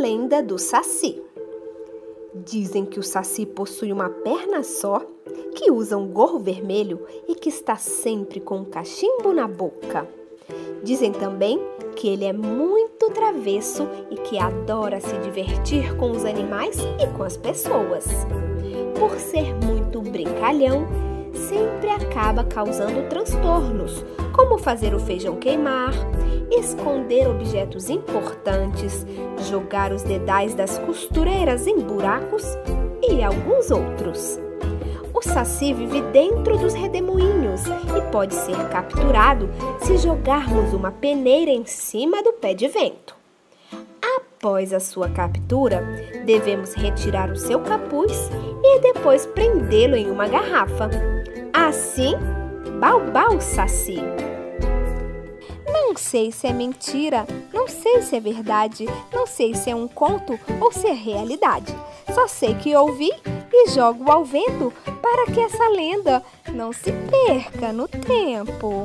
lenda do Saci. Dizem que o Saci possui uma perna só, que usa um gorro vermelho e que está sempre com um cachimbo na boca. Dizem também que ele é muito travesso e que adora se divertir com os animais e com as pessoas. Por ser muito brincalhão, sempre acaba causando transtornos, como fazer o feijão queimar, esconder objetos importantes, jogar os dedais das costureiras em buracos e alguns outros. O saci vive dentro dos redemoinhos e pode ser capturado se jogarmos uma peneira em cima do pé de vento. Após a sua captura, devemos retirar o seu capuz e depois prendê-lo em uma garrafa. Assim, balbal saci. Não sei se é mentira, não sei se é verdade, não sei se é um conto ou se é realidade. Só sei que ouvi e jogo ao vento para que essa lenda não se perca no tempo.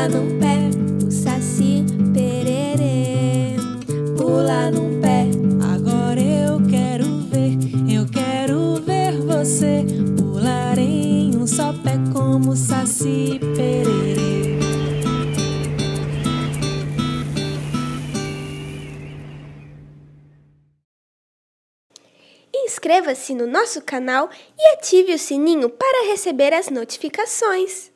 pula no pé, o Saci Pererê pula no como Saci Pererê. Inscreva-se no nosso canal e ative o sininho para receber as notificações.